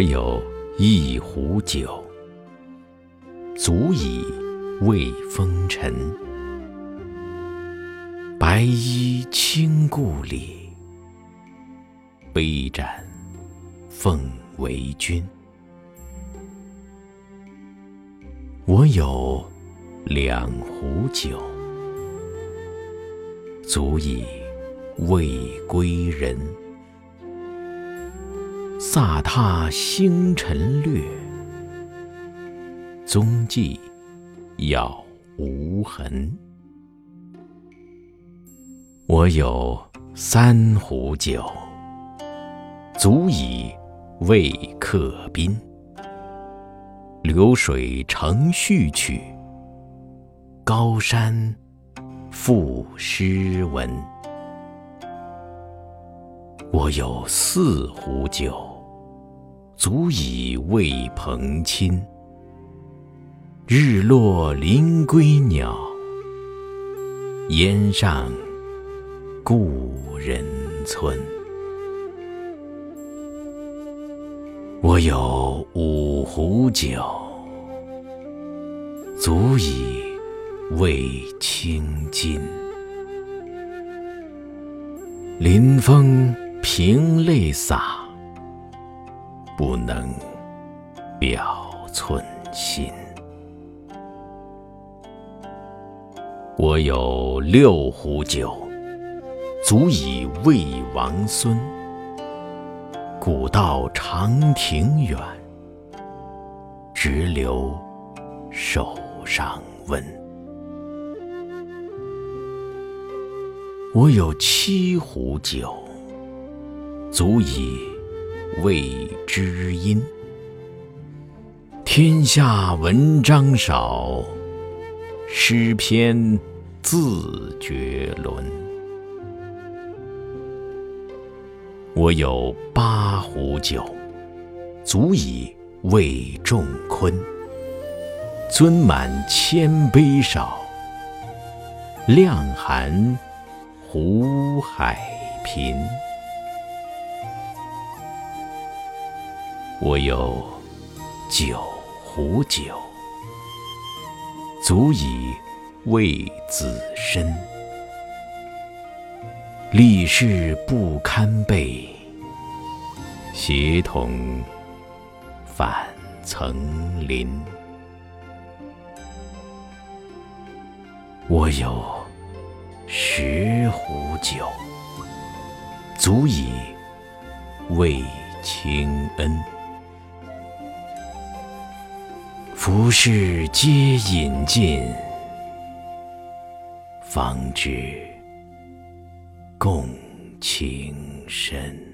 我有一壶酒，足以慰风尘。白衣卿故里，杯盏奉为君。我有两壶酒，足以慰归人。飒沓星辰掠，踪迹杳无痕。我有三壶酒，足以慰客宾。流水成序曲，高山赋诗文。我有四壶酒。足以慰朋亲。日落林归鸟，烟上故人村。我有五壶酒，足以慰清津。临风凭泪洒。不能表寸心。我有六壶酒，足以慰王孙。古道长亭远，直留手上温。我有七壶酒，足以。谓知音，天下文章少，诗篇自绝伦。我有八壶酒，足以慰众坤。樽满千杯少，量寒湖海贫。我有九壶酒，足以慰子身。历事不堪背，协同返层林。我有十壶酒，足以慰卿恩。浮世皆饮尽，方知共情深。